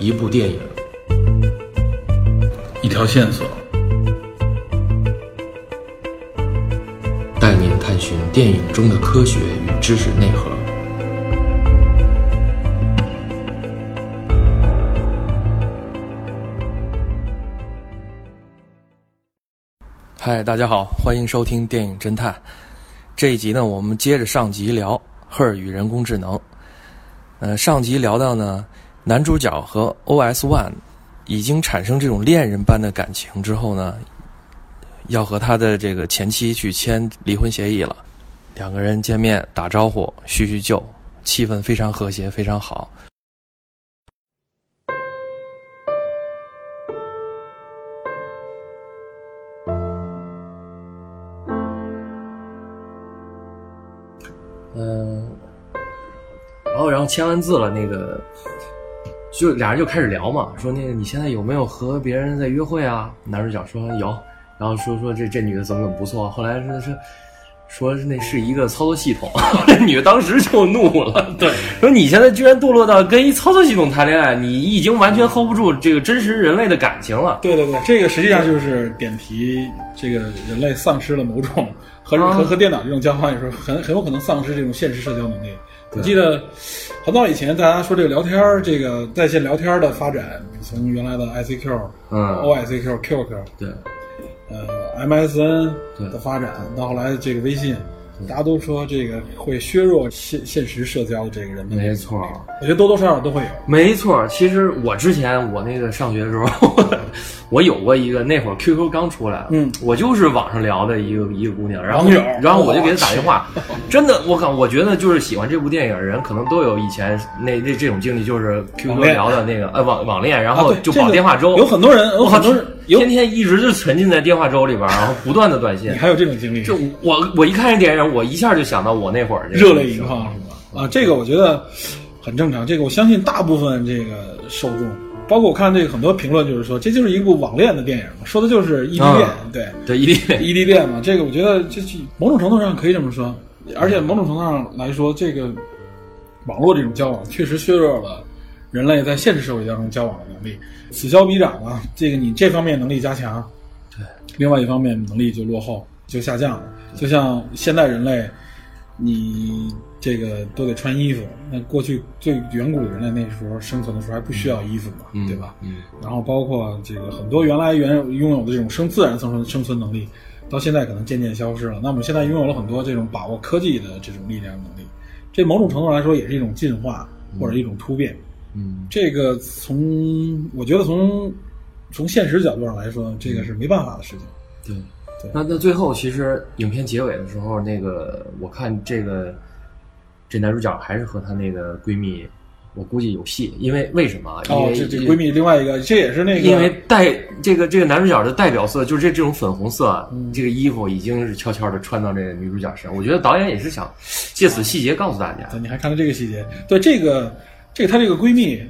一部电影，一条线索，带您探寻电影中的科学与知识内核。嗨，大家好，欢迎收听电影侦探。这一集呢，我们接着上集聊《赫尔与人工智能》。呃，上集聊到呢，男主角和 OS One 已经产生这种恋人般的感情之后呢，要和他的这个前妻去签离婚协议了。两个人见面打招呼，叙叙旧，气氛非常和谐，非常好。嗯，然后然后签完字了，那个就俩人就开始聊嘛，说那个你现在有没有和别人在约会啊？男主角说有，然后说说这这女的怎么怎么不错，后来说说说那是一个操作系统，这女的当时就怒了，对，说你现在居然堕落到跟一操作系统谈恋爱，你已经完全 hold 不住这个真实人类的感情了。对对对，这个实际上就是点题，这个人类丧失了某种和啊和和电脑这种交换的时候，很很有可能丧失这种现实社交能力。我记得很早以前，大家说这个聊天儿，这个在线聊天儿的发展，从原来的 ICQ、嗯。OICQ、QQ，对，呃 MSN 对。的发展，到后来这个微信，大家都说这个会削弱现现实社交的这个人的没错。我觉得多多少少都会有。没错，其实我之前我那个上学的时候，我有过一个那会儿 QQ 刚出来，嗯，我就是网上聊的一个一个姑娘，然后然后我就给她打电话，真的，我靠，我觉得就是喜欢这部电影的人，可能都有以前那那这种经历，就是 QQ 聊的那个呃网网恋，然啊后就绑电话粥，有很多人，有我很多人天天一直就沉浸在电话粥里边，然后不断的短信你。还有这种经历？就我我一看这电影，我一下就想到我那会儿这个热泪盈眶是吧？啊，这个我觉得很正常。这个我相信大部分这个受众，包括我看这个很多评论，就是说这就是一部网恋的电影嘛，说的就是异地恋，啊对，对一定异地恋嘛。这个我觉得这这某种程度上可以这么说，而且某种程度上来说，这个网络这种交往确实削弱了人类在现实社会当中交往的能力，此消彼长啊。这个你这方面能力加强，对，另外一方面能力就落后，就下降了。就像现代人类，你这个都得穿衣服，那过去最远古的人类那时候生存的时候还不需要衣服嘛，嗯对吧？嗯，然后包括这个很多原来原拥有的这种生自然生存生存能力，到现在可能渐渐消失了。那我们现在拥有了很多这种把握科技的这种力量能力，这某种程度来说也是一种进化或者一种突变。嗯，这个从我觉得从从现实角度上来说，这个是没办法的事情。对对那那最后其实影片结尾的时候，那个我看这个这男主角还是和她那个闺蜜，我估计有戏，因为为什么啊？因为，哦这这闺蜜另外一个，这也是那个因为代这个这个男主角的代表色就是这这种粉红色，嗯这个衣服已经是悄悄的穿到这个女主角身上。我觉得导演也是想借此细节告诉大家，对，你还看到这个细节？对，这个，这个她这个闺蜜，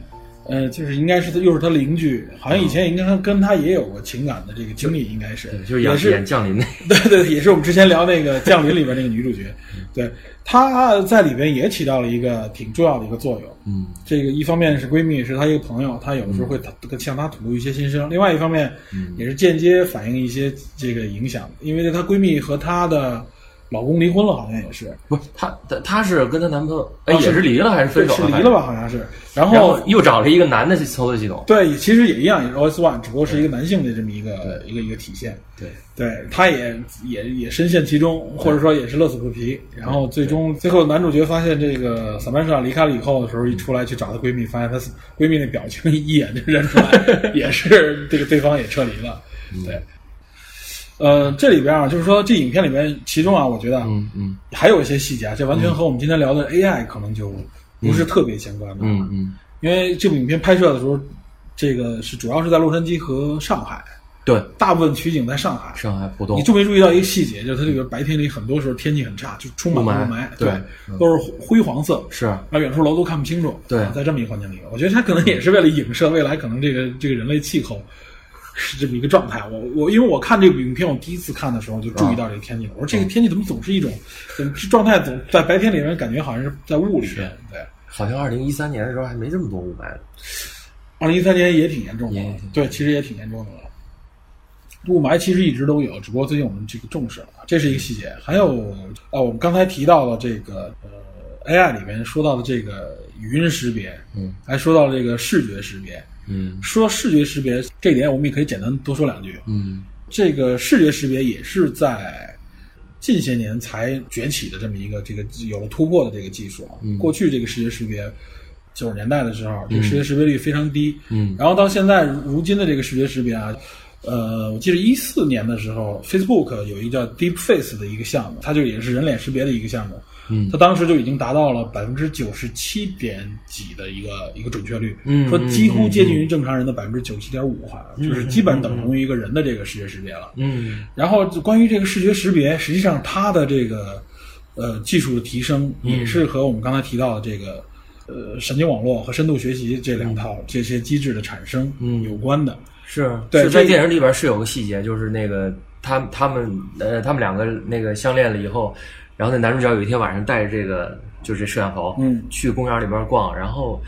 呃，就是应该是她又是他邻居，好像以前应该跟他也有过情感的这个经历，应该是对，就是演也是演降临那 对对，也是我们之前聊那个《降临》里边那个女主角，嗯。对，她在里边也起到了一个挺重要的一个作用。嗯。这个一方面是闺蜜，是她一个朋友，她有的时候会向她吐露一些心声；另外一方面，嗯。也是间接反映一些这个影响，因为她闺蜜和她的老公离婚了，好像也是，不是她她她是跟她男朋友哎啊也是离了还是分手了？是离了吧？好像是，然然后后又找了一个男的去操作系统。对，其实也一样，也是 OS One，只不过是一个男性的这么一个一个一个体现。对，对，他也也也深陷其中，或者说也是乐此不疲。然后最终最后男主角发现这个萨曼莎离开了以后的时候，一出来去找她闺蜜，发现她闺蜜那表情一眼就认出来，也是这个对方也撤离了。对，呃，这里边啊，就是说这影片里面，其中啊，我觉得嗯嗯还有一些细节啊，这完全和我们今天聊的 AI 可能就不是特别相关的。嗯嗯，因为这部影片拍摄的时候，这个是主要是在洛杉矶和上海，对，大部分取景在上海。上海浦东你注没注意到一个细节，就是它这个白天里很多时候天气很差，就充满了雾霾，对对，都是灰黄色，是啊，远处楼都看不清楚。对啊在这么一个环境里，我觉得它可能也是为了影射未来可能这个这个人类气候是这么一个状态。我我因为我看这部影片，我第一次看的时候就注意到这个天气，我说这个天气怎么总是一种，怎么状态总在白天里面感觉好像是在雾里边，对。好像二零一三年的时候还没这么多雾霾呢。二零一三年也挺严重的，对，其实也挺严重的了。雾霾其实一直都有，只不过最近我们这个重视了，这是一个细节。还有啊，我们刚才提到了这个呃 AI 里面说到的这个语音识别，嗯，还说到了这个视觉识别。嗯说视觉识别这一点，我们也可以简单多说两句。嗯这个视觉识别也是在近些年才崛起的这么一个这个有了突破的这个技术啊。嗯过去这个视觉识别，九十年代的时候，这个视觉识别率非常低。嗯然后到现在如今的这个视觉识别啊，呃，我记得一四年的时候，Facebook 有一个叫 Deep Face 的一个项目，它就也是人脸识别的一个项目。嗯。它当时就已经达到了百分之九十七点几的一个一个准确率，嗯说几乎接近于正常人的百分之九十七点五，好像就是基本等同于一个人的这个视觉识别了。嗯然后关于这个视觉识别，实际上它的这个呃技术的提升，也是和我们刚才提到的这个呃神经网络和深度学习这两套这些机制的产生嗯。有关的。是对在电影里边是有个细节，就是那个他他们呃他们两个那个相恋了以后，然后那男主角有一天晚上带着这个就是摄像头，嗯去公园里边逛，然后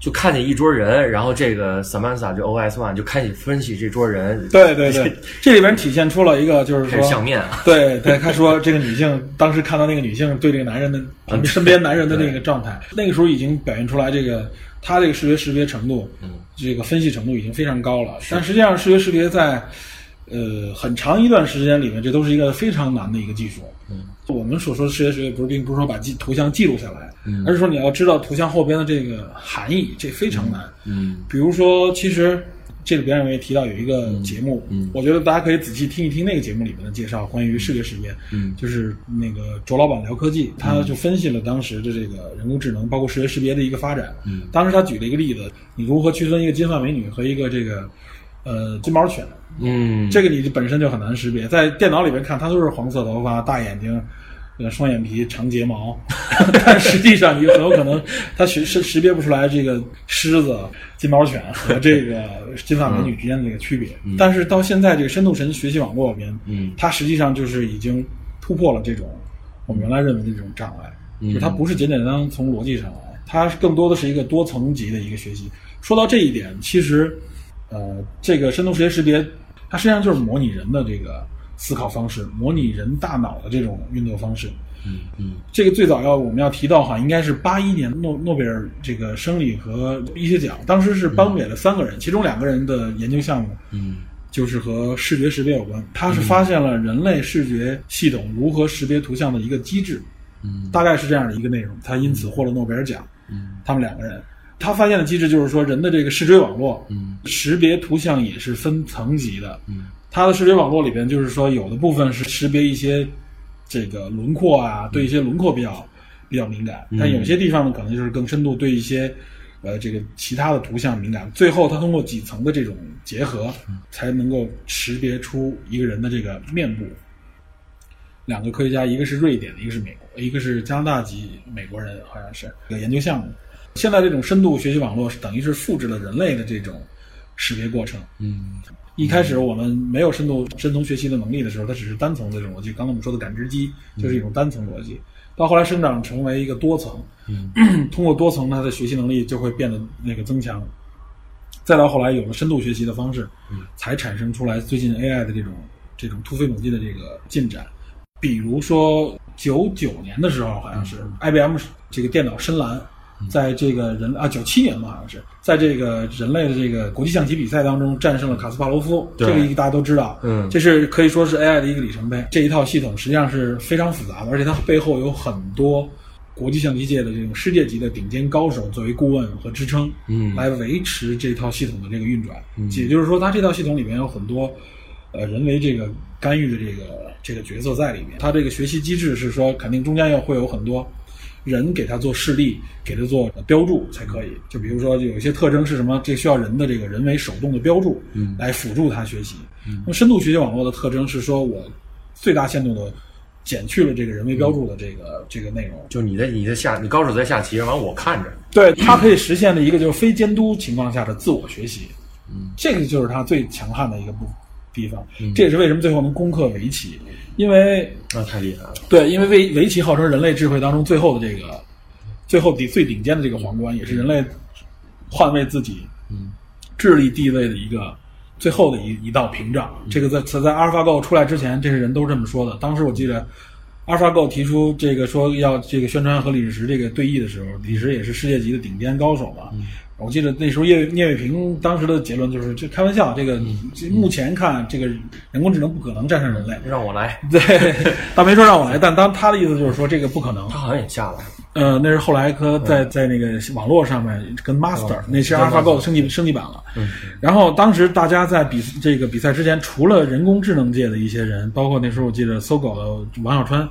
就看见一桌人，然后这个 Samantha 就 OS One 就开始分析这桌人，对对对，这里边体现出了一个就是说相说。面啊，对对，他说这个女性当时看到那个女性对这个男人的 身边男人的那个状态，那个时候已经表现出来这个他这个视觉识别程度，嗯这个分析程度已经非常高了。但实际上，视觉识别在呃很长一段时间里面，这都是一个非常难的一个技术。嗯，我们所说的视觉识别，不是并不是说把记图像记录下来，嗯。而是说你要知道图像后边的这个含义，这非常难。嗯。比如说，其实这里边我也提到有一个节目，嗯。嗯。我觉得大家可以仔细听一听那个节目里面的介绍，关于视觉识别，嗯。就是那个卓老板聊科技，他就分析了当时的这个人工智能，包括视觉识别的一个发展。嗯。当时他举了一个例子，你如何区分一个金发美女和一个这个呃金毛犬？嗯，这个你本身就很难识别，在电脑里面看，它都是黄色头发、大眼睛、呃双眼皮、长睫毛，但实际上你很有可能它识识识别不出来这个狮子、金毛犬和这个金发美女之间的这个区别。但是到现在这个深度神学习网络里面，嗯它实际上就是已经突破了这种我们原来认为的这种障碍，嗯就是它不是简简单单从逻辑上来，它更多的是一个多层级的一个学习。说到这一点，其实呃，这个深度视觉识别，它实际上就是模拟人的这个思考方式，模拟人大脑的这种运作方式。嗯嗯这个最早要我们要提到哈，应该是八一年诺诺贝尔这个生理和医学奖，当时是颁给了三个人，其中两个人的研究项目嗯就是和视觉识别有关，他是发现了人类视觉系统如何识别图像的一个机制，嗯大概是这样的一个内容，他因此获了诺贝尔奖。嗯他们两个人，他发现的机制就是说，人的这个视觉网络，嗯识别图像也是分层级的。嗯它的视觉网络里边，就是说有的部分是识别一些这个轮廓啊，对一些轮廓比较比较敏感，但有些地方呢，可能就是更深度对一些呃这个其他的图像敏感。最后，它通过几层的这种结合，才能够识别出一个人的这个面部。两个科学家，一个是瑞典的，一个是美国，一个是加拿大籍美国人，好像是一个研究项目。现在这种深度学习网络是等于是复制了人类的这种识别过程。嗯一开始我们没有深度深层学习的能力的时候，它只是单层的这种逻辑。刚才我们说的感知机就是一种单层逻辑，到后来生长成为一个多层，嗯通过多层它的学习能力就会变得那个增强。再到后来有了深度学习的方式，才产生出来最近 AI 的这种这种突飞猛进的这个进展。比如说九九年的时候，好像是 IBM 这个电脑深蓝，在这个人啊九七年吧，好像是在这个人类的这个国际象棋比赛当中战胜了卡斯帕罗夫，这个大家都知道，嗯这是可以说是 AI 的一个里程碑。这一套系统实际上是非常复杂的，而且它背后有很多国际象棋界的这种世界级的顶尖高手作为顾问和支撑，嗯来维持这套系统的这个运转。也就是说，它这套系统里面有很多呃人为这个干预的这个这个角色在里面。它这个学习机制是说，肯定中间要会有很多人给它做示例，给它做标注才可以。就比如说，有一些特征是什么，这需要人的这个人为手动的标注，嗯。来辅助它学习。那么深度学习网络的特征是说我最大限度的减去了这个人为标注的这个、这个内容。就你在你在下，你高手在下棋，完了我看着，对，它可以实现的一个就是非监督情况下的自我学习，嗯，这个就是它最强悍的一个部地方。这也是为什么最后能攻克围棋，因为那太厉害了。对，因为围围棋号称人类智慧当中最后的这个最后顶最顶尖的这个皇冠，也是人类捍卫自己智力地位的一个最后的一一道屏障。这个在在在阿尔法狗出来之前，这些人都这么说的。当时我记得。阿尔法狗提出这个说要这个宣传和李世石这个对弈的时候，李世石也是世界级的顶尖高手嘛。我记得那时候叶聂卫平当时的结论就是，这开玩笑，这个这目前看这个人工智能不可能战胜人类。让我来，对，他没说让我来，但当他的意思就是说这个不可能。他好像也下了。呃，那是后来科在在那个网络上面跟 Master，那是阿尔法狗的升级升级版了。然后当时大家在比这个比赛之前，除了人工智能界的一些人，包括那时候我记得搜狗的王小川，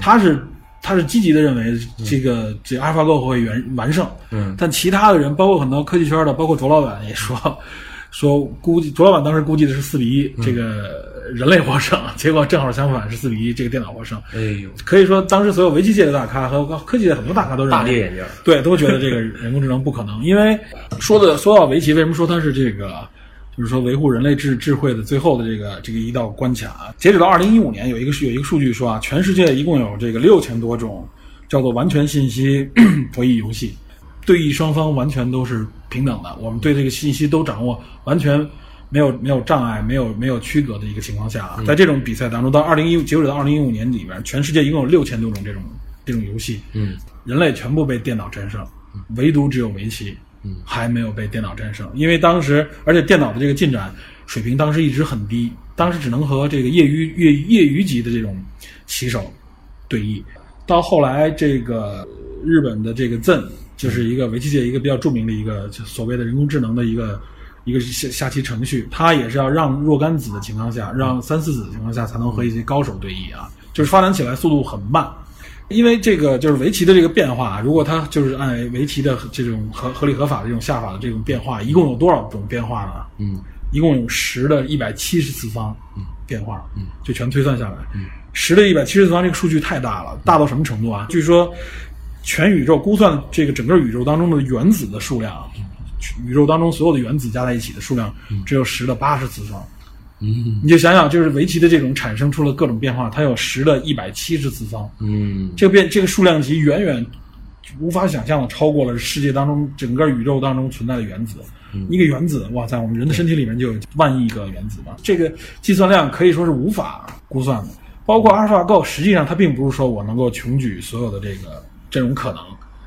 他是。他是积极的认为这个这阿尔法狗会完完胜，嗯，但其他的人，包括很多科技圈的，包括卓老板也说，说估计卓老板当时估计的是四比一，这个人类获胜，结果正好相反，是四比一，这个电脑获胜。哎呦，可以说当时所有围棋界的大咖和科技界很多大咖都认为，大跌眼镜，对，都觉得这个人工智能不可能，因为说的说到围棋，为什么说它是这个？就是说，维护人类智智慧的最后的这个这个一道关卡。截止到二零一五年，有一个是有一个数据说啊，全世界一共有这个六千多种叫做完全信息 博弈游戏，对弈双方完全都是平等的。我们对这个信息都掌握，完全没有没有障碍，没有没有区隔的一个情况下啊，在这种比赛当中，到二零一截止到二零一五年里面，全世界一共有六千多种这种这种游戏，嗯，人类全部被电脑战胜，唯独只有围棋。还没有被电脑战胜，因为当时，而且电脑的这个进展水平当时一直很低，当时只能和这个业余业业余级的这种棋手对弈。到后来，这个日本的这个 Zen 就是一个围棋界一个比较著名的一个所谓的人工智能的一个一个下下棋程序，它也是要让若干子的情况下，让三四子的情况下才能和一些高手对弈啊，就是发展起来速度很慢。因为这个就是围棋的这个变化，如果它就是按围棋的这种合合理合法的这种下法的这种变化，一共有多少种变化呢？嗯，一共有十的一百七十次方变化，嗯，就全推算下来，嗯，十的一百七十次方这个数据太大了，大到什么程度啊？据说全宇宙估算这个整个宇宙当中的原子的数量，宇宙当中所有的原子加在一起的数量只有十的八十次方。嗯，你就想想，就是围棋的这种产生出了各种变化，它有十的一百七十次方，嗯，这个变这个数量级远远无法想象的超过了世界当中整个宇宙当中存在的原子。一个原子，哇，塞我们人的身体里面就有万亿个原子嘛，这个计算量可以说是无法估算的。包括阿尔法狗，实际上它并不是说我能够穷举所有的这个这种可能。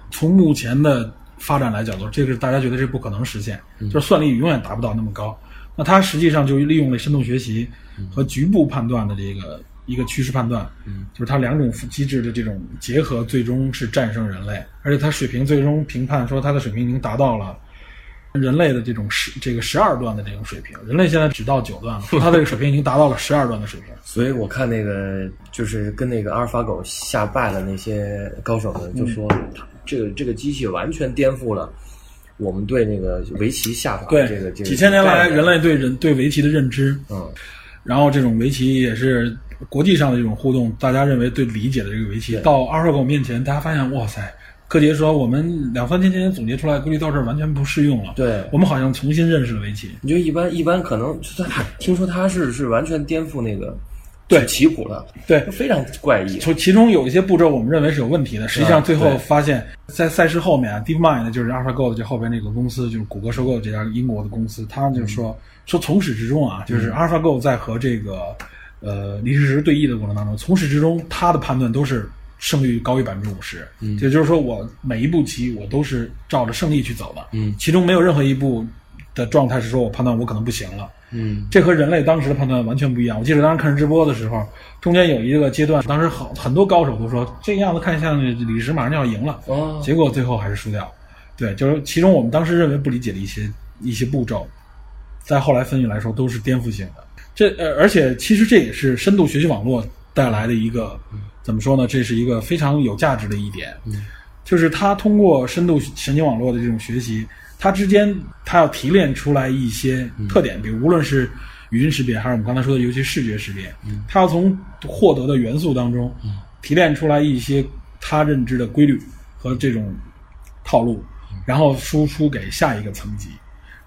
从目前的发展来讲，就是，这个大家觉得这不可能实现，就是算力永远达不到那么高。那它实际上就利用了深度学习和局部判断的这个一个趋势判断，就是它两种机制的这种结合，最终是战胜人类。而且它水平最终评判说，它的水平已经达到了人类的这种十这个十二段的这种水平。人类现在只到九段了，它这个水平已经达到了十二段的水平。所以我看那个就是跟那个阿尔法狗下败了那些高手们，就说这个这个机器完全颠覆了。我们对那个围棋下法，对这个几千年来人类对人对围棋的认知，嗯，然后这种围棋也是国际上的这种互动，大家认为对理解的这个围棋，到阿尔法狗面前，大家发现，哇塞，柯洁说我们两三千年前总结出来规律到这儿完全不适用了，对。我们好像重新认识了围棋。你就一般一般可能他听说他是是完全颠覆那个对。棋谱的，对，非常怪异。从其中有一些步骤我们认为是有问题的，实际上最后发现，在赛事后面啊，DeepMind 就是 AlphaGo 的这后边那个公司，就是谷歌收购的这家英国的公司，他就说说从始至终啊，就是 AlphaGo 在和这个呃李世石对弈的过程当中，从始至终他的判断都是胜率高于百分之五十，嗯。也就是说我每一步棋我都是照着胜利去走的，嗯。其中没有任何一步的状态是说我判断我可能不行了。嗯这和人类当时的判断完全不一样。我记得当时看直播的时候，中间有一个阶段，当时好很多高手都说这样子看像李石马上就要赢了，哦，结果最后还是输掉。对，就是其中我们当时认为不理解的一些一些步骤，在后来分析来说都是颠覆性的。这呃，而且其实这也是深度学习网络带来的一个怎么说呢？这是一个非常有价值的一点，嗯就是它通过深度神经网络的这种学习，它之间它要提炼出来一些特点，比如无论是语音识别还是我们刚才说的尤其视觉识别，它要从获得的元素当中提炼出来一些它认知的规律和这种套路，然后输出给下一个层级。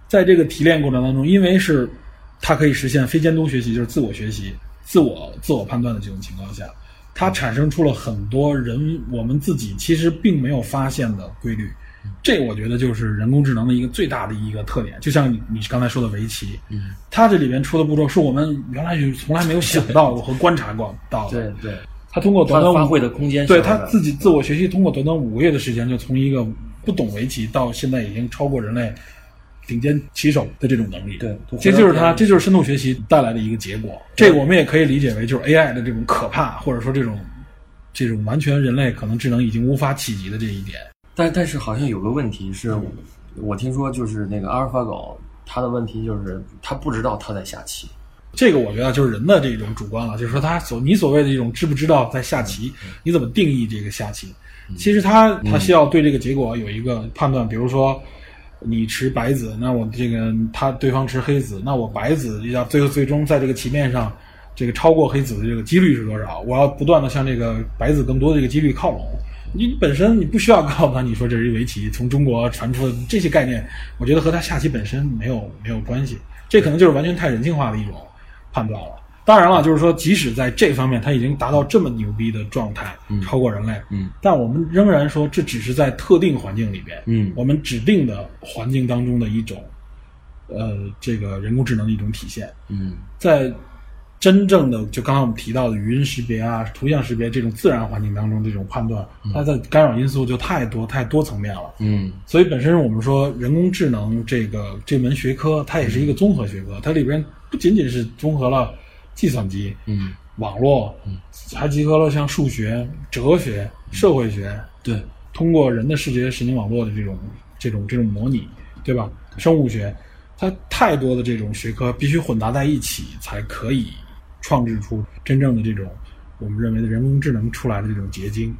在这个提炼过程当中，因为是它可以实现非监督学习，就是自我学习、自我自我判断的这种情况下，它产生出了很多人我们自己其实并没有发现的规律。这个我觉得就是人工智能的一个最大的一个特点。就像你你刚才说的围棋，嗯，它这里边出的步骤是我们原来就从来没有想到过和观察过到的。对对，它通过短短发挥的空间对小了他自己自我学习，通过短短五个月的时间，就从一个不懂围棋到现在已经超过人类顶尖棋手的这种能力。对这就是它，这就是深度学习带来的一个结果。这个我们也可以理解为就是 AI 的这种可怕，或者说这种这种完全人类可能智能已经无法企及的这一点。但但是好像有个问题是，我听说就是那个阿尔法狗，它的问题就是它不知道它在下棋。这个我觉得就是人的这种主观了，就是说他所你所谓的这种知不知道在下棋，你怎么定义这个下棋？其实他他需要对这个结果有一个判断，比如说你持白子，那我这个他对方持黑子，那我白子要最后最终在这个棋面上这个超过黑子的这个几率是多少？我要不断的向这个白子更多的这个几率靠拢。你本身你不需要告诉他，你说这是一围棋，从中国传出的这些概念，我觉得和他下棋本身没有没有关系。这可能就是完全太人性化的一种判断了。当然了，就是说，即使在这方面他已经达到这么牛逼的状态，超过人类，嗯，但我们仍然说这只是在特定环境里边，嗯我们指定的环境当中的一种，呃，这个人工智能的一种体现。嗯在真正的就刚才我们提到的语音识别啊、图像识别这种自然环境当中这种判断，它的干扰因素就太多太多层面了。嗯。所以本身我们说人工智能这个这门学科，它也是一个综合学科，它里边不仅仅是综合了计算机、嗯，网络，嗯。还集合了像数学、哲学、社会学，对，通过人的视觉神经网络的这种这种这种模拟，对吧？生物学，它太多的这种学科必须混杂在一起，才可以创制出真正的这种我们认为的人工智能出来的这种结晶。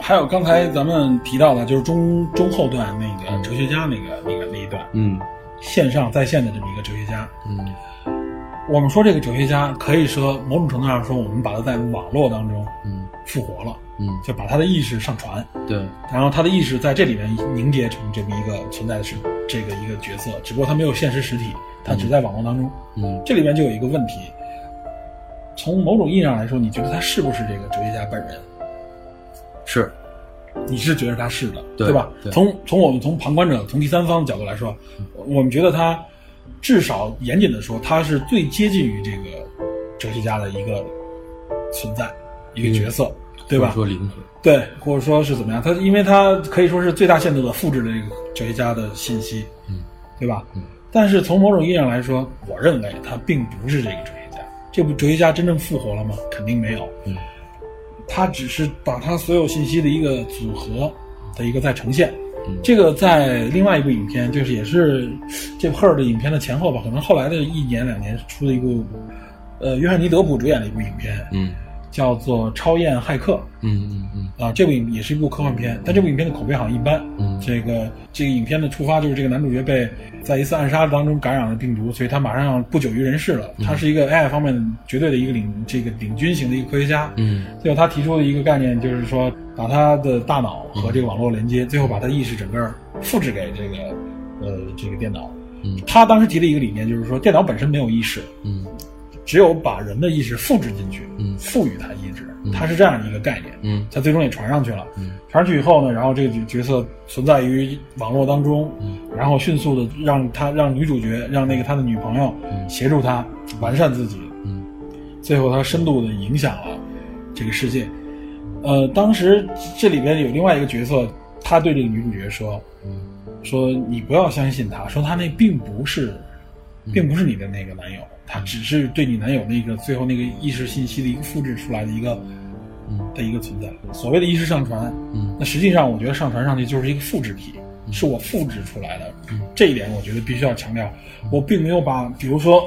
还有刚才咱们提到的，就是中中后段那个哲学家那个那个那一段，嗯。线上在线的这么一个哲学家，嗯。我们说这个哲学家可以说某种程度上说，我们把他在网络当中嗯。复活了，嗯，就把他的意识上传，对，然后他的意识在这里面凝结成这么一个存在的是这个一个角色，只不过他没有现实实体，他只在网络当中。嗯。这里面就有一个问题，从某种意义上来说，你觉得他是不是这个哲学家本人？是，你是觉得他是的，对吧？对。从从我们从旁观者、从第三方的角度来说，我们觉得他至少严谨的说，他是最接近于这个哲学家的一个存在，一个角色，对吧？说灵魂，对，或者说是怎么样？他因为他可以说是最大限度的复制了这个哲学家的信息，嗯，对吧？嗯。但是从某种意义上来说，我认为他并不是这个哲学家。这部哲学家真正复活了吗？肯定没有。嗯。他只是把他所有信息的一个组合的一个再呈现。嗯这个在另外一部影片，就是也是这部 Her 的影片的前后吧，可能后来的一年两年出的一部，呃，约翰尼德普主演的一部影片，嗯叫做《超验骇客》。嗯嗯嗯啊，这部影也是一部科幻片，但这部影片的口碑好像一般。嗯这个这个影片的触发就是这个男主角被在一次暗杀当中感染了病毒，所以他马上要不久于人世了。他是一个 AI 方面绝对的一个领这个领军型的一个科学家。嗯最后他提出的一个概念就是说，把他的大脑和这个网络连接，最后把他意识整个复制给这个呃这个电脑。嗯他当时提的一个理念就是说，电脑本身没有意识，嗯只有把人的意识复制进去，嗯。赋予它意志，它是这样一个概念。嗯。他最终也传上去了。嗯。传上去以后呢，然后这个角色存在于网络当中，嗯。然后迅速的让他让女主角让那个他的女朋友嗯。协助他完善自己，嗯。最后他深度的影响了这个世界。呃，当时这里边有另外一个角色，他对这个女主角说嗯。说你不要相信他，说他那并不是，并不是你的那个男友，他只是对你男友那个最后那个意识信息的一个复制出来的一个。嗯的一个存在。所谓的意识上传，嗯那实际上我觉得上传上去就是一个复制体，是我复制出来的。这一点我觉得必须要强调。我并没有把，比如说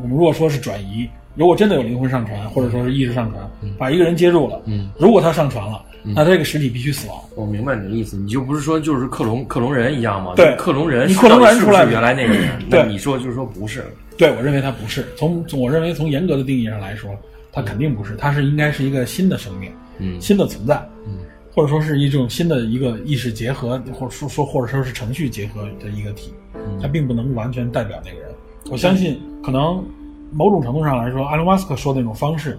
我们如果说是转移，如果真的有灵魂上传，或者说是意识上传，把一个人接住了，嗯，如果他上传了，那他这个实体必须死亡。我明白你的意思，你就不是说就是克隆克隆人一样吗？对克隆人你克隆人出来原来那个人？对那你说就是说不是，对我认为他不是。从从我认为从严格的定义上来说，他肯定不是，他是应该是一个新的生命，嗯新的存在。嗯或者说是一种新的一个意识结合，或者说说或者说是程序结合的一个体，它并不能完全代表那个人。我相信，可能某种程度上来说，埃隆·马斯克说的那种方式，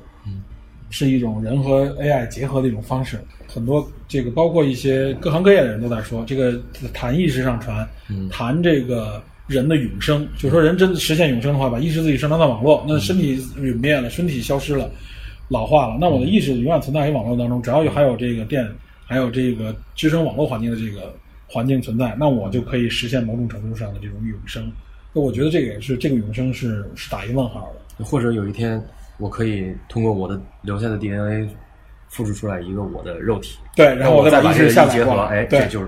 是一种人和 AI 结合的一种方式。很多这个包括一些各行各业的人都在说，这个谈意识上传，谈这个人的永生，就说人真的实现永生的话，把意识自己上传到网络，那身体陨灭了，身体消失了，老化了，那我的意识永远存在于网络当中，只要有还有这个电，还有这个支撑网络环境的这个环境存在，那我就可以实现某种程度上的这种永生。那我觉得这个也是这个永生是是打一问号的。或者有一天，我可以通过我的留下的 DNA 复制出来一个我的肉体，对，然后我再我把这个一结合，过来，哎，对这，就是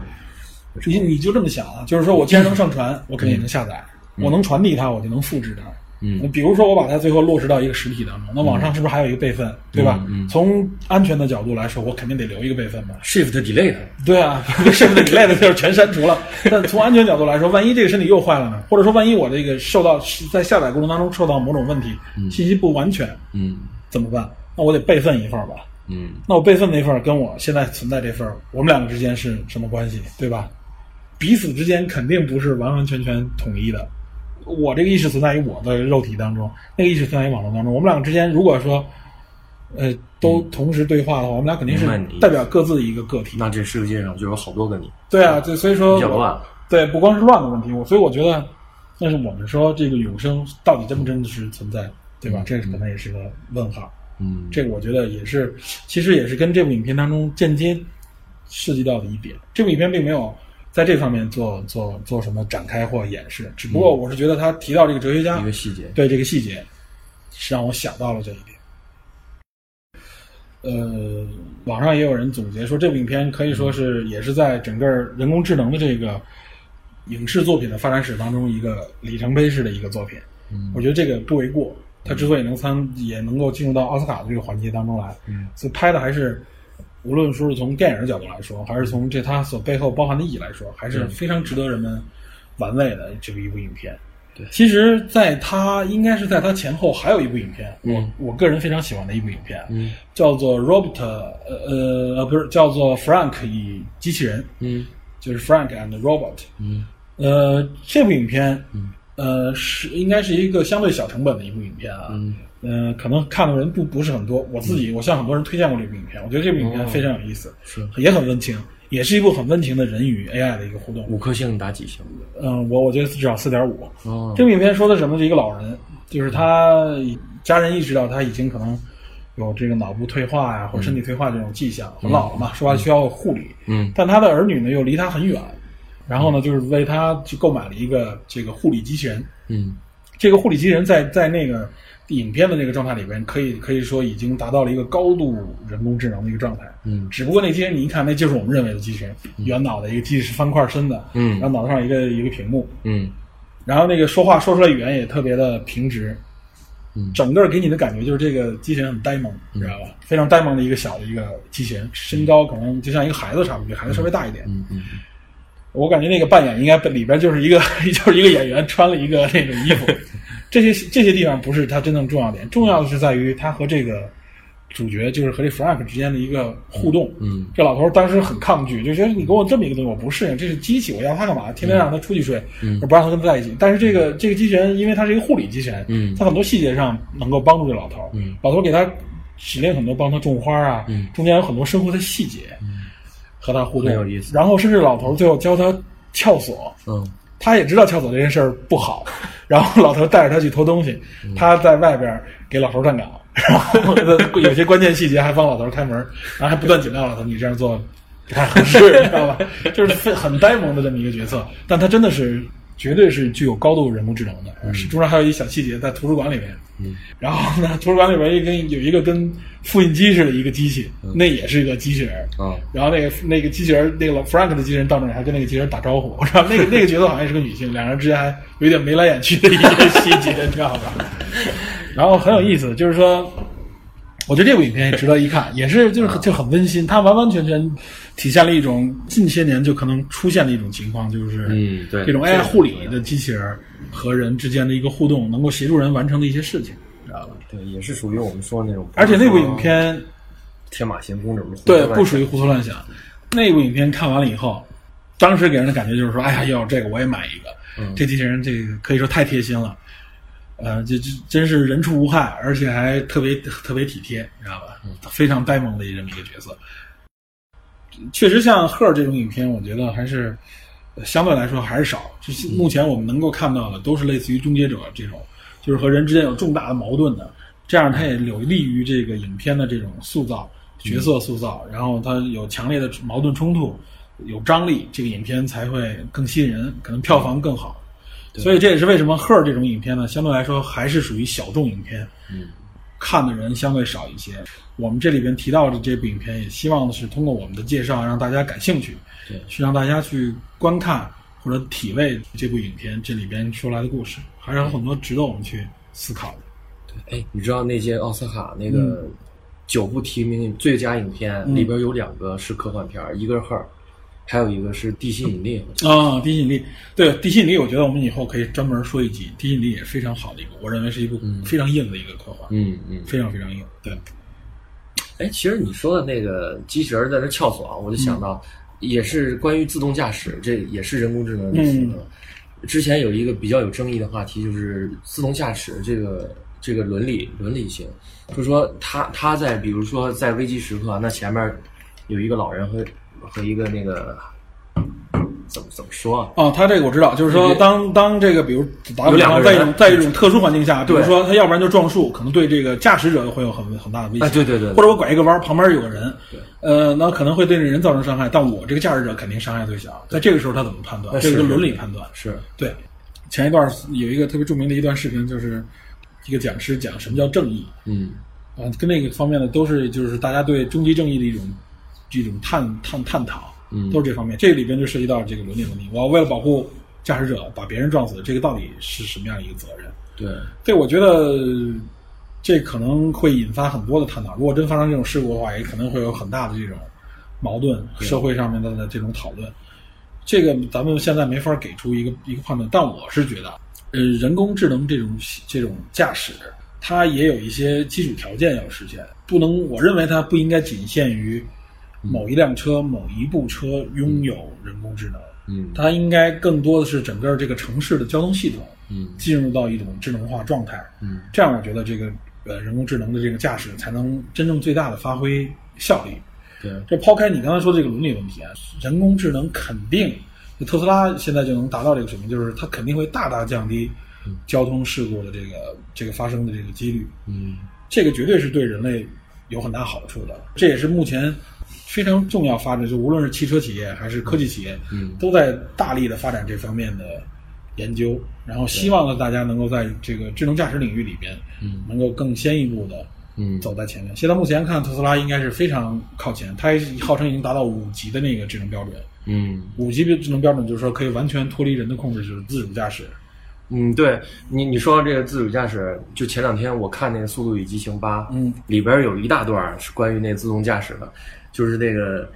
你你就这么想啊，就是说我既然能上传，我肯定也能下载，我能传递它，我就能复制它。嗯，比如说我把它最后落实到一个实体当中，那网上是不是还有一个备份，对吧？嗯从安全的角度来说，我肯定得留一个备份吧。shift delete，对啊，，Shift delete 就是全删除了？但从安全角度来说，万一这个身体又坏了呢？或者说万一我这个受到在下载过程当中受到某种问题，信息不完全嗯怎么办？那我得备份一份儿吧。嗯那我备份那份儿跟我现在存在这份儿，我们两个之间是什么关系，对吧？彼此之间肯定不是完完全全统一的。我这个意识存在于我的肉体当中，那个意识存在于网络当中。我们两个之间如果说，呃，都同时对话的话，我们俩肯定是代表各自的一个个体。那这世界上就有好多个你，对啊，对，所以说比较乱。对，不光是乱的问题，我所以我觉得，但是我们说这个永生到底真不真的是存在，对吧？这可能也是个问号。嗯这个我觉得也是，其实也是跟这部影片当中间接涉及到的一点。这部影片并没有在这方面做做做什么展开或演示，只不过我是觉得他提到这个哲学家一个细节，对这个细节，是让我想到了这一点。呃，网上也有人总结说，这部影片可以说是也是在整个人工智能的这个影视作品的发展史当中一个里程碑式的一个作品。嗯我觉得这个不为过。他之所以能参，也能够进入到奥斯卡的这个环节当中来，嗯所以拍的还是，无论说是从电影的角度来说，还是从这它所背后包含的意义来说，还是非常值得人们玩味的这么一部影片。对其实，在它应该是在它前后还有一部影片，嗯我我个人非常喜欢的一部影片，嗯叫做 Robert，呃呃呃不是叫做 Frank 与机器人，嗯就是 Frank and Robot。嗯呃，这部影片，呃，是应该是一个相对小成本的一部影片啊。嗯呃，可能看的人不不是很多。我自己，我向很多人推荐过这部影片，我觉得这部影片哦非常有意思，是也很温情，也是一部很温情的人与 AI 的一个互动。五颗星打几星？嗯、我我觉得至少四点五。哦这部影片说的什么？是一个老人，就是他家人意识到他已经可能有这个脑部退化呀、或者身体退化这种迹象，很老了嘛，说话需要护理。嗯但他的儿女呢又离他很远，然后呢就是为他去购买了一个这个护理机器人。嗯这个护理机器人在在那个影片的那个状态里边，可以可以说已经达到了一个高度人工智能的一个状态。嗯只不过那机器人你一看，那就是我们认为的机器人，圆脑的一个机器是方块身的，嗯然后脑袋上一个一个屏幕，嗯然后那个说话说出来语言也特别的平直，嗯整个给你的感觉就是这个机器人很呆萌，你知道吧？非常呆萌的一个小的一个机器人，身高可能就像一个孩子差不多，比孩子稍微大一点。嗯嗯我感觉那个扮演应该里边就是一个 就是一个演员穿了一个那种衣服，这些这些地方不是它真正重要点，重要的是在于它和这个主角就是和这 Frank 之间的一个互动。嗯这老头当时很抗拒，就觉得你给我这么一个东西我不适应，这是机器，我要它干嘛？天天让它出去睡，嗯不让它跟他在一起。但是这个这个机器人，因为它是一个护理机器人，嗯它很多细节上能够帮助这老头。嗯老头给他指令很多，帮他种花啊，嗯中间有很多生活的细节，和他互动很有意思然后甚至老头最后教他撬锁，嗯他也知道撬锁这件事儿不好，然后老头带着他去偷东西，嗯他在外边儿给老头儿站岗，然后有些关键细节还帮老头儿开门，然后还不断警告老头你这样做不太合适，你知道吧？就是非很呆萌的这么一个角色，但他真的是绝对是具有高度人工智能的。是中间还有一小细节，在图书馆里面，嗯然后呢，图书馆里边一跟有一个跟复印机似的一个机器，那也是一个机器人然后那个那个机器人，那个老 Frank 的机器人到那里还跟那个机器人打招呼，然后那个那个角色好像也是个女性，两人之间还有点眉来眼去的一些细节，你知道吧？然后很有意思，就是说，我觉得这部影片也值得一看，也是就是就很温馨，它完完全全体现了一种近些年就可能出现的一种情况，就是嗯对这种 AI 护理的机器人和人之间的一个互动，能够协助人完成的一些事情，知道吧？对，也是属于我们说的那种，而且那部影片。天马行空这种，对，不属于胡思乱想。那部影片看完了以后，当时给人的感觉就是说，哎呀，要这个我也买一个。嗯这机器人这个可以说太贴心了。呃，这这真是人畜无害，而且还特别特别体贴，你知道吧？非常呆萌的这么一个角色。确实，像赫这种影片，我觉得还是呃相对来说还是少。就是目前我们能够看到的，都是类似于终结者这种，就是和人之间有重大的矛盾的，这样它也有利于这个影片的这种塑造、角色塑造，然后它有强烈的矛盾冲突，有张力，这个影片才会更吸引人，可能票房更好。所以这也是为什么《赫》这种影片呢，相对来说还是属于小众影片，嗯，看的人相对少一些。我们这里边提到的这部影片，也希望的是通过我们的介绍，让大家感兴趣，对。去让大家去观看或者体味这部影片这里边说来的故事，还是有很多值得我们去思考的。对。哎，你知道那些奥斯卡那个九部提名最佳影片、嗯。里边有两个是科幻片儿，一个是《赫》，还有一个是《地心引力》。啊，地心引力，对地心引力，我觉得我们以后可以专门说一集。地心引力也是非常好的一个，我认为是一部非常硬的一个科幻，嗯嗯。非常非常硬。对，哎，其实你说的那个机器人在那撬锁，我就想到，也是关于自动驾驶，这也是人工智能嗯之前有一个比较有争议的话题，就是自动驾驶这个这个伦理伦理性，就是说他他在比如说在危机时刻，那前面有一个老人和和一个那个怎么怎么说啊？哦，他这个我知道，就是说当当这个比如打个比方，在一种在一种特殊环境下，比如说他要不然就撞树，可能对这个驾驶者会有很很大的危险。哎对对对对或者我拐一个弯，旁边有个人对，呃，那可能会对那人造成伤害，但我这个驾驶者肯定伤害最小。在这个时候他怎么判断？那这个伦理判断。是对，前一段有一个特别著名的一段视频，就是一个讲师讲什么叫正义嗯啊，跟那个方面的都是就是大家对终极正义的一种一种探探探讨，嗯都是这方面。这里边就涉及到这个伦理问题，我要为了保护驾驶者把别人撞死，这个到底是什么样一个责任？对对，我觉得这可能会引发很多的探讨。如果真发生这种事故的话，也可能会有很大的这种矛盾，社会上面的这种讨论。这个咱们现在没法给出一个一个判断，但我是觉得，呃，人工智能这种这种驾驶，它也有一些基础条件要实现，不能，我认为它不应该仅限于某一辆车、某一部车拥有人工智能，嗯它应该更多的是整个这个城市的交通系统，嗯进入到一种智能化状态。嗯这样我觉得这个呃人工智能的这个驾驶才能真正最大的发挥效力。对这抛开你刚才说的这个伦理问题啊，人工智能肯定，特斯拉现在就能达到这个水平，就是它肯定会大大降低交通事故的这个这个发生的这个几率。嗯这个绝对是对人类有很大好处的。这也是目前非常重要发展，就无论是汽车企业还是科技企业，嗯都在大力的发展这方面的研究，然后希望呢大家能够在这个智能驾驶领域里边，嗯能够更先一步的嗯走在前面。现在目前看，特斯拉应该是非常靠前，它号称已经达到五级的那个智能标准。嗯五级智能标准就是说可以完全脱离人的控制，就是自主驾驶。嗯，对你你说到这个自主驾驶，就前两天我看那个《速度与激情八》，嗯，里边有一大段是关于那自动驾驶的，就是那个，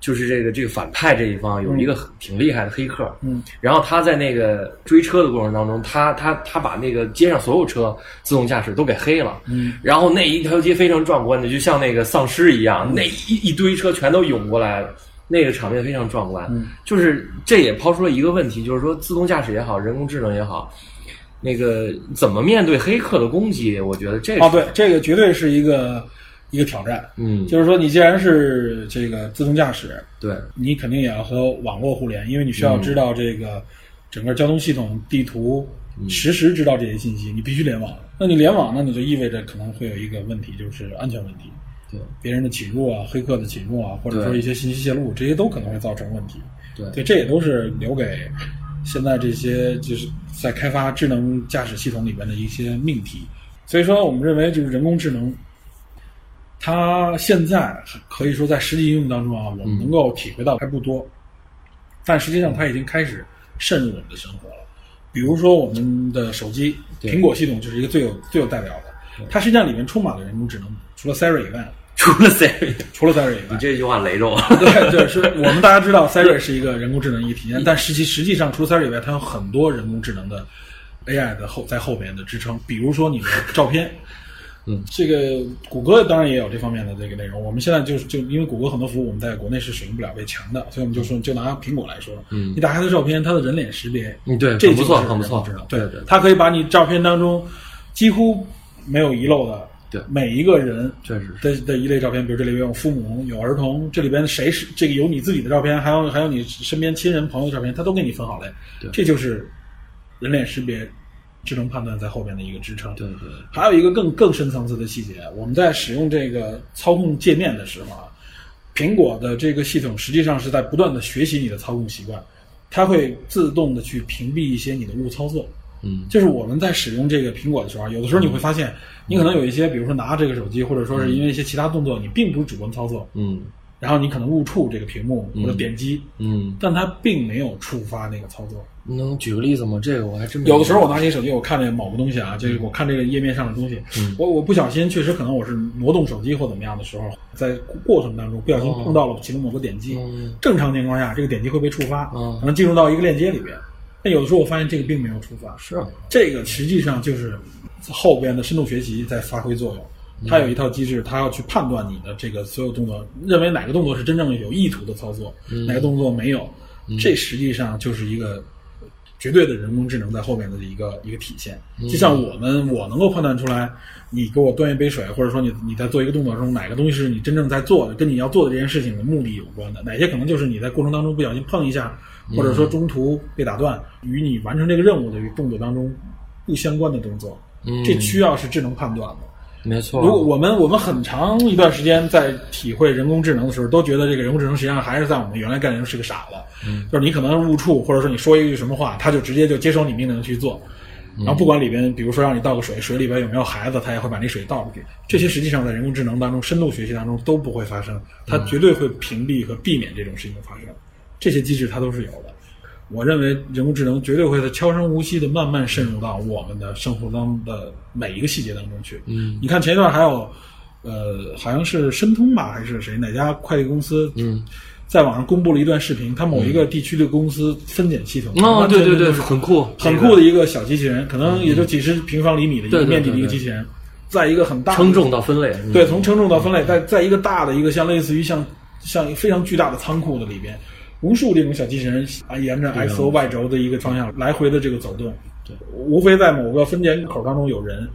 就是这个这个反派这一方有一个挺厉害的黑客，嗯，然后他在那个追车的过程当中，他他他把那个街上所有车自动驾驶都给黑了，嗯，然后那一条街非常壮观的，就像那个丧尸一样，那一一堆车全都涌过来了。那个场面非常壮观，嗯就是这也抛出了一个问题，就是说自动驾驶也好，人工智能也好，那个怎么面对黑客的攻击？我觉得这哦，对，这个绝对是一个一个挑战。嗯，就是说，你既然是这个自动驾驶，对，你肯定也要和网络互联，因为你需要知道这个整个交通系统、地图，实时知道这些信息，你必须联网。那你联网，那你就意味着可能会有一个问题，就是安全问题，对，别人的侵入啊、黑客的侵入啊，或者说一些信息泄露，这些都可能会造成问题。对。对，这也都是留给现在这些就是在开发智能驾驶系统里边的一些命题。所以说，我们认为就是人工智能，它现在可以说在实际应用当中啊，我们能够体会到还不多，但实际上它已经开始渗入我们的生活了。比如说我们的手机，苹果系统就是一个最有最有代表的，它实际上里面充满了人工智能，除了 Siri 以外，除了 Siri，除了 Siri 以外，你这句话雷着我。对对，是 我们大家知道 Siri 是一个人工智能一个体验，但实际实际上除了 Siri 以外，它有很多人工智能的 AI 的后在后边的支撑，比如说你的照片，嗯，这个谷歌当然也有这方面的这个内容。我们现在就是就因为谷歌很多服务我们在国内是使用不了被强的，所以我们就说就拿苹果来说，嗯。你打开它的照片，它的人脸识别，嗯，对，这就是很不错，很不错对。对，它可以把你照片当中几乎没有遗漏的，对每一个人确实是，的的一类照片，比如这里边有父母、有儿童，这里边谁是这个有你自己的照片，还有还有你身边亲人朋友的照片，他都给你分好类。对这就是人脸识别、智能判断在后边的一个支撑。对对，还有一个更更深层次的细节，我们在使用这个操控界面的时候啊，苹果的这个系统实际上是在不断的学习你的操控习惯，它会自动的去屏蔽一些你的误操作。嗯。就是我们在使用这个苹果的时候，有的时候你会发现，你可能有一些，比如说拿这个手机，或者说是因为一些其他动作，你并不是主观操作，嗯。然后你可能误触这个屏幕或者点击，嗯，但它并没有触发那个操作。你能举个例子吗？这个我还真没有的时候我拿起手机，我看这某个东西啊，就是我看这个页面上的东西，我我不小心，确实可能我是挪动手机或怎么样的时候，在过程当中不小心碰到了其中某个点击，嗯正常情况下这个点击会被触发，嗯可能进入到一个链接里边。但有的时候我发现这个并没有触发，是啊这个实际上就是后边的深度学习在发挥作用。它有一套机制，它要去判断你的这个所有动作，认为哪个动作是真正有意图的操作，哪个动作没有。这实际上就是一个绝对的人工智能在后面的一个一个体现。就像我们，我能够判断出来，你给我端一杯水，或者说你你在做一个动作中，哪个东西是你真正在做的，跟你要做的这件事情的目的有关的，哪些可能就是你在过程当中不小心碰一下，或者说中途被打断，与你完成这个任务的动作当中不相关的动作。嗯这需要是智能判断的。没错。如果我们我们很长一段时间在体会人工智能的时候，都觉得这个人工智能实际上还是在我们原来概念中是个傻子，嗯就是你可能误触，或者说你说一句什么话，他就直接就接收你命令去做，然后不管里边，比如说让你倒个水，水里边有没有孩子，他也会把那水倒出去。这些实际上在人工智能当中、深度学习当中都不会发生，它绝对会屏蔽和避免这种事情的发生。这些机制它都是有的。我认为人工智能绝对会在悄声无息的慢慢渗入到我们的生活当中的每一个细节当中去。嗯，你看前一段还有，呃，好像是申通吧，还是谁哪家快递公司，嗯，在网上公布了一段视频，它某一个地区的公司分拣系统，哦，对对对，是很酷，很酷的一个小机器人，可能也就几十平方厘米的一个面积的一个机器人，在一个很大称重到分类。嗯对，从称重到分类，在在一个大的一个像类似于像像非常巨大的仓库的里边，无数这种小机器人啊，沿着 X O Y 轴的一个方向来回的这个走动，对，无非在某个分拣口当中有人，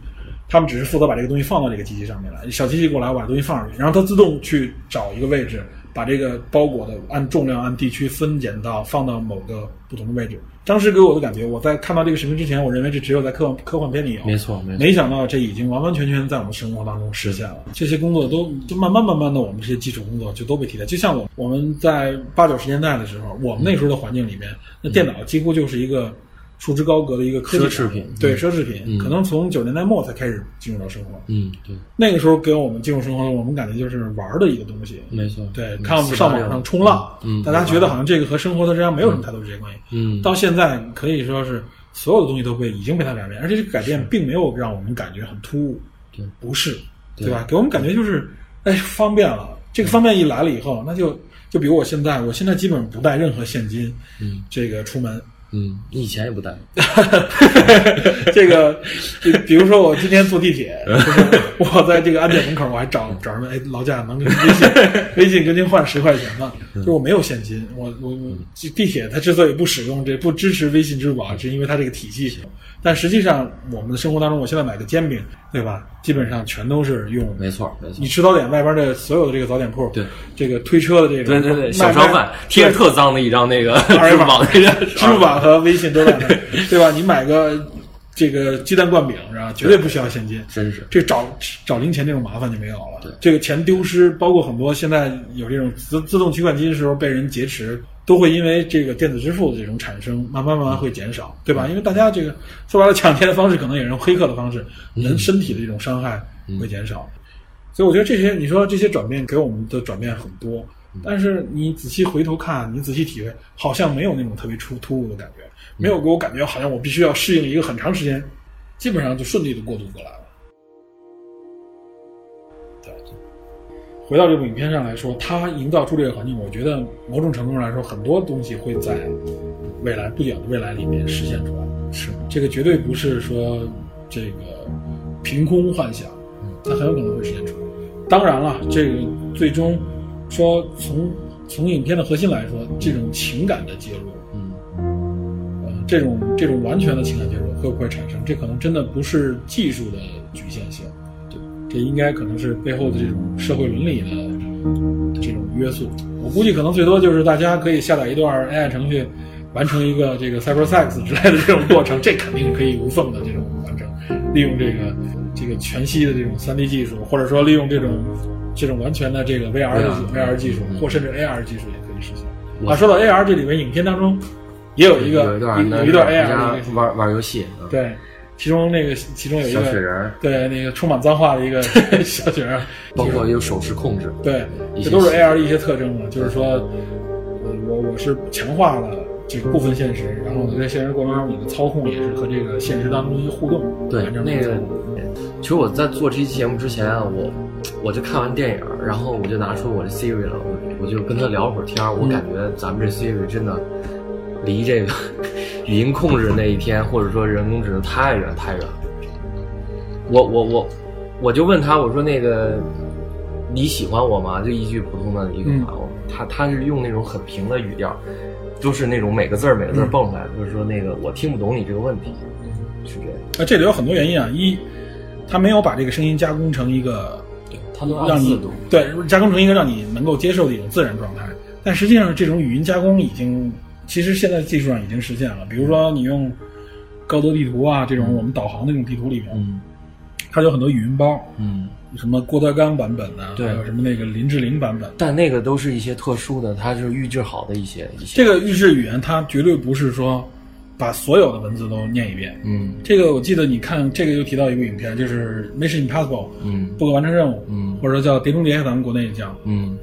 他们只是负责把这个东西放到这个机器上面来，小机器过来我把东西放上去，然后它自动去找一个位置，把这个包裹的按重量按地区分拣到放到某个不同的位置。当时给我的感觉，我在看到这个视频之前，我认为这只有在科幻科幻片里有，没错没错。没想到这已经完完全全在我们生活当中实现了。这些工作都就慢慢慢慢的，我们这些基础工作就都被替代。就像我我们在八九十年代的时候，我们那时候的环境里面，那电脑几乎就是一个束之高阁的一个科技奢侈品对嗯奢侈品。嗯可能从九十年代末才开始进入到生活。嗯，对，那个时候给我们进入生活，我们感觉就是玩儿的一个东西。没错。对，嗯看我们上网上冲浪，嗯，大家觉得好像这个和生活的这样没有什么太多直接关系。嗯，到现在可以说是所有的东西都被已经被它改变，而且这个改变并没有让我们感觉很突兀，对，不是，对对吧？给我们感觉就是，哎，方便了。这个方便一来了以后，那就就比如我现在，我现在基本上不带任何现金，嗯，这个出门。嗯，你以前也不带，这个，比比如说我今天坐地铁，就是我在这个安检门口，我还找找人，哎，劳驾能跟微信 微信跟您换十块钱吗？就我没有现金，我我我地铁它之所以不使用这不支持微信、支付宝，是因为它这个体系。但实际上，我们的生活当中，我现在买个煎饼，对吧？基本上全都是用。没错没错你。吃早点，外边的所有的这个早点铺，对，这个推车的这个，对对对，小商贩贴着特脏的一张那个二维码支付宝那个支付宝和微信都在那儿，对吧？你买个这个鸡蛋灌饼是吧？绝对不需要现金。真是这找找零钱这种麻烦就没有了。对这个钱丢失，包括很多现在有这种自自动取款机的时候被人劫持，都会因为这个电子支付的这种产生，慢慢慢慢会减少，对吧？因为大家这个说白了，抢钱的方式可能也是用黑客的方式，人身体的这种伤害会减少。所以我觉得这些，你说这些转变给我们的转变很多，但是你仔细回头看，你仔细体会，好像没有那种特别出突兀的感觉，没有给我感觉好像我必须要适应一个很长时间，基本上就顺利的过渡过来了。回到这部影片上来说，它营造出这个环境，我觉得某种程度上来说，很多东西会在未来不远的未来里面实现出来。是这个绝对不是说这个凭空幻想，它很有可能会实现出来。当然了，这个最终说从从影片的核心来说，这种情感的介入，嗯呃，这种这种完全的情感介入会不会产生？这可能真的不是技术的局限性，对，这应该可能是背后的这种社会伦理的这种约束。我估计可能最多就是大家可以下载一段 AI 程序，完成一个这个 cyber sex 之类的这种过程，这肯定是可以无缝的这种完成。利用这个这个全息的这种 3D 技术，或者说利用这种这种完全的这个 VR 的 VR 技术，或甚至 AR 技术也可以实现。啊，说到 AR，这里面影片当中也有一个有一段有一段 AR 玩玩游戏，嗯对，其中那个其中有一个小雪个人儿，对那个充满脏话的一个 小雪人，包括有手势控制，对，这都是 AR 的一些特征嘛，就是说，呃我我是强化了这个部分现实，然后在现实过程中，你的操控也是和这个现实当中的一些互动，对那个其实我在做这期节目之前啊，我我就看完电影，然后我就拿出我的 Siri 了，我我就跟他聊会儿天儿，我感觉咱们这 Siri 真的离这个 语音控制那一天，或者说人工智能太远太远了。我我我我就问他，我说那个你喜欢我吗？就一句普通的一个话，我他他是用那种很平的语调，都是那种每个字儿每个字儿蹦出来的，就是说那个我听不懂你这个问题，是这样。那这里有很多原因啊，一，他没有把这个声音加工成一个他都让你。对加工成一个让你能够接受的一种自然状态。但实际上，这种语音加工已经，其实现在技术上已经实现了。比如说，你用高德地图啊这种我们导航的这种地图里面，嗯它有很多语音包，嗯，什么郭德纲版本的，对还有什么那个林志玲版本。但那个都是一些特殊的，它是预制好的一些一些。这个预制语言，它绝对不是说把所有的文字都念一遍。嗯这个我记得你看，这个又提到一部影片，就是《Mission Impossible》嗯不可完成任务，嗯或者叫《碟中谍》，咱们国内也叫嗯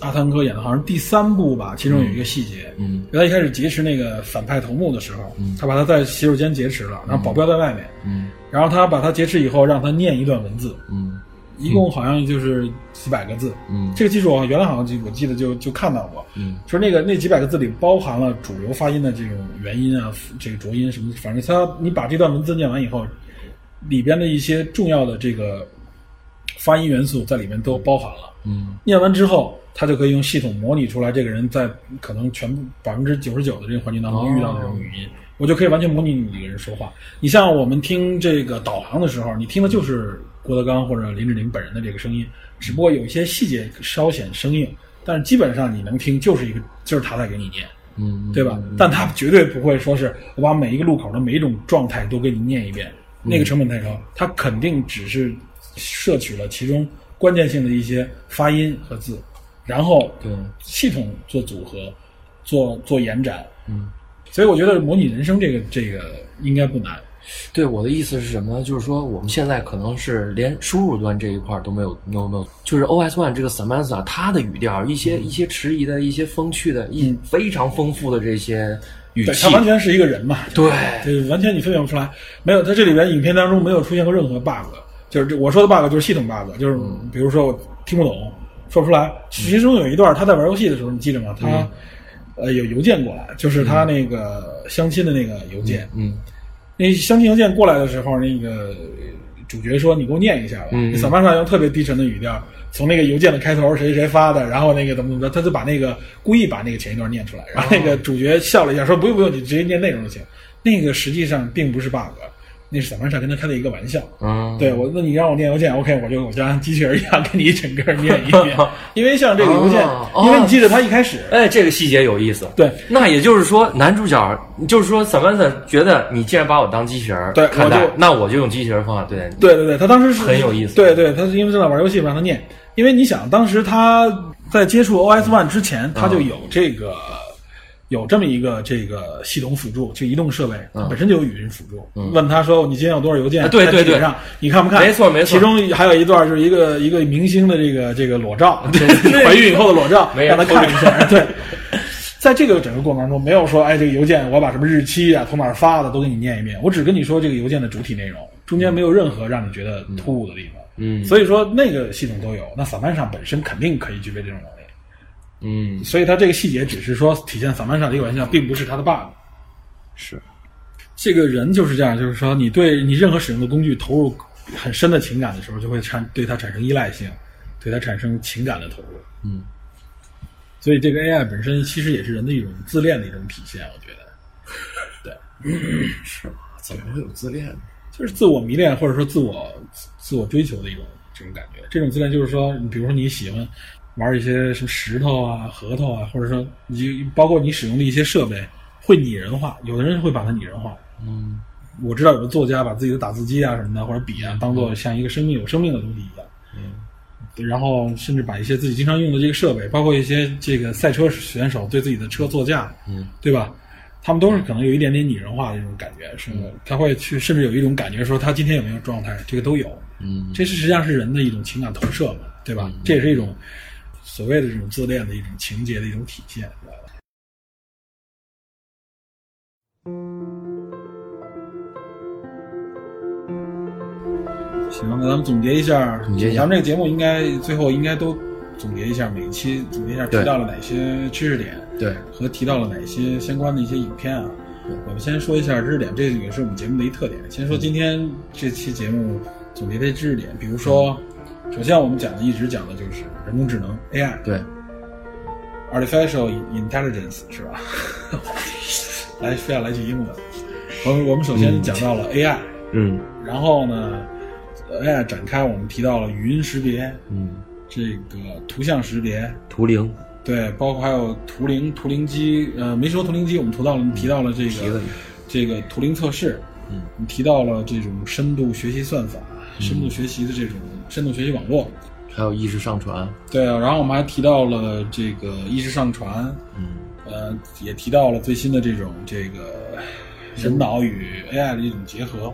阿汤哥演的，好像第三部吧。其中有一个细节，嗯他一开始劫持那个反派头目的时候，嗯。他把他在洗手间劫持了，然后保镖在外面，嗯。然后他把他劫持以后，让他念一段文字，嗯。一共好像就是几百个字。嗯。这个技术啊，原来好像就我记得就就看到过，嗯。说那个那几百个字里包含了主流发音的这种元音啊，这个浊音什么，反正他你把这段文字念完以后，里边的一些重要的这个发音元素在里面都包含了。嗯念完之后，他就可以用系统模拟出来这个人在可能全部百分之九十九的这个环境当中遇到的这种语音，我就可以完全模拟你这个人说话。你像我们听这个导航的时候，你听的就是郭德纲或者林志玲本人的这个声音，只不过有一些细节稍显生硬，但是基本上你能听就是一个就是他在给你念。嗯，对吧？但他绝对不会说是我把每一个路口的每一种状态都给你念一遍，那个成本太高。他肯定只是摄取了其中关键性的一些发音和字，然后对系统做组合，做做延展。嗯，所以我觉得模拟人生这个这个应该不难。对我的意思是什么呢？就是说我们现在可能是连输入端这一块儿都没有都没有，就是 OS One 这个 Samantha 它的语调一些一些迟疑的一些风趣的一非常丰富的这些语对，气他，完全是一个人嘛。对对，完全你分辨不出来。没有，在这里边影片当中没有出现过任何 bug，就是这我说的 bug 就是系统 bug，就是比如说我听不懂，说不出来。其中有一段他在玩游戏的时候，你记着吗？他、呃有邮件过来，就是他那个相亲的那个邮件。嗯那相亲邮件过来的时候，那个主角说：“你给我念一下吧。嗯萨曼莎用特别低沉的语调，从那个邮件的开头谁谁谁发的，然后那个怎么怎么着，他就把那个故意把那个前一段念出来，然后那个主角笑了一下，说：“不用不用，你直接念内容就行。”那个实际上并不是 bug，那是萨曼莎跟他开的一个玩笑。嗯，对我，那你让我念邮件，OK，我就我就像机器人一样跟你整个念一遍，因为像这个邮件，哦因为你记得他一开始，哎，这个细节有意思。对，那也就是说，男主角就是说，Samantha 觉得你既然把我当机器人对看待我就，那我就用机器人方法对待你。对对对，他当时是很有意思对对，他是因为正在玩游戏，不让他念。因为你想，当时他在接触 OS One 之前，他就有这个、有这么一个这个系统辅助，就移动设备、它本身就有语音辅助。问他说：“你今天有多少邮件？”啊对对对上你看不看？没错没错其中还有一段就是一个一个明星的这个这个裸照，就是 怀孕以后的裸照，没让他看一下。对。在这个整个过程当中，没有说，哎，这个邮件我把什么日期啊、从哪儿发的都给你念一遍，我只跟你说这个邮件的主体内容，中间没有任何让你觉得突兀的地方。嗯所以说那个系统都有，那散漫上本身肯定可以具备这种能力，嗯，所以他这个细节只是说体现散漫上的一个玩笑，并不是他的 bug。是，这个人就是这样，就是说你对你任何使用的工具投入很深的情感的时候，就会产对它产生依赖性，对它产生情感的投入。嗯，所以这个 AI 本身其实也是人的一种自恋的一种体现，我觉得，对，是吗？怎么会有自恋呢？就是自我迷恋或者说自我自我追求的一种这种感觉。这种自恋就是说，你比如说你喜欢玩一些什么石头啊、核桃啊，或者说你包括你使用的一些设备会拟人化，有的人会把它拟人化。嗯我知道有的作家把自己的打字机啊什么的或者笔啊当做像一个生命有生命的东西一样，嗯然后甚至把一些自己经常用的这个设备，包括一些这个赛车选手对自己的车座驾，嗯对吧？他们都是可能有一点点拟人化的这种感觉，是嗯的，他会去甚至有一种感觉说他今天有没有状态，这个都有。嗯这是实际上是人的一种情感投射嘛，对吧？这也是一种所谓的这种自恋的一种情节的一种体现，知道吧？行，那咱们总结一下，总结一下咱们这个节目应该最后应该都总结一下，每一期总结一下提到了哪些知识点，对，和提到了哪些相关的一些影片啊。我们先说一下知识点，这也是我们节目的一特点。先说今天这期节目总结的知识点，比如说，首先我们讲的一直讲的就是人工智能 AI，对，artificial intelligence 是吧？来，非要来句英文。我们我们首先讲到了 AI，、嗯。然后呢，AI 展开，我们提到了语音识别，嗯，这个图像识别，图灵。对，包括还有图灵图灵机，呃，没说图灵机，我们提到了提到了这个了这个图灵测试，嗯，你提到了这种深度学习算法、深度学习的这种深度学习网络，还有意识上传，对啊，然后我们还提到了这个意识上传，嗯呃，也提到了最新的这种这个人脑与 AI 的一种结合。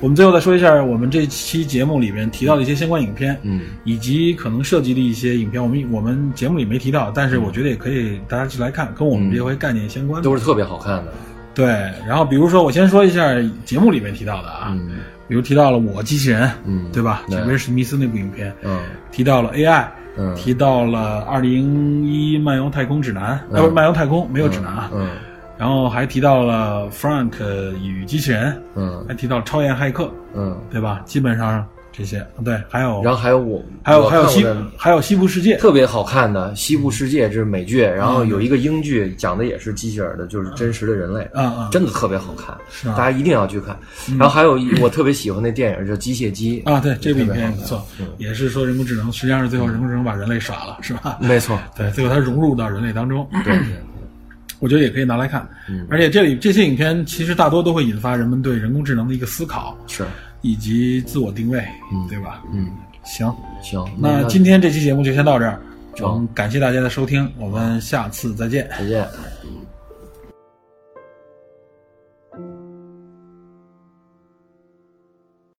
我们最后再说一下我们这期节目里面提到的一些相关影片，嗯以及可能涉及的一些影片，我们我们节目里没提到，但是我觉得也可以大家去来看，跟我们这回概念相关的。都是特别好看的，对，然后比如说我先说一下节目里面提到的啊，嗯。比如提到了我机器人，嗯对吧？对。威尔史密斯那部影片，嗯。提到了 AI，嗯。提到了二零一漫游太空指南，嗯。呃，不是漫游太空没有指南啊，嗯然后还提到了 Frank 与机器人，嗯。还提到超验骇客，嗯，对吧？基本上这些，对，还有然后还有我还有还有西还有西部世界，特别好看的《西部世界》，这是美剧，然后有一个英剧讲的也是机器人的，就是真实的人类，啊啊，真的特别好看，大家一定要去看。然后还有一我特别喜欢那电影叫《机械姬》啊，对，这部影片也不错，也是说人工智能，实际上是最后人工智能把人类耍了，是吧？没错，对，最后它融入到人类当中，对对，我觉得也可以拿来看。嗯。而且这里这些影片其实大多都会引发人们对人工智能的一个思考，是，以及自我定位，嗯对吧？嗯，行，行，那今天这期节目就先到这儿，成我们感谢大家的收听，我们下次再见。再见。嗯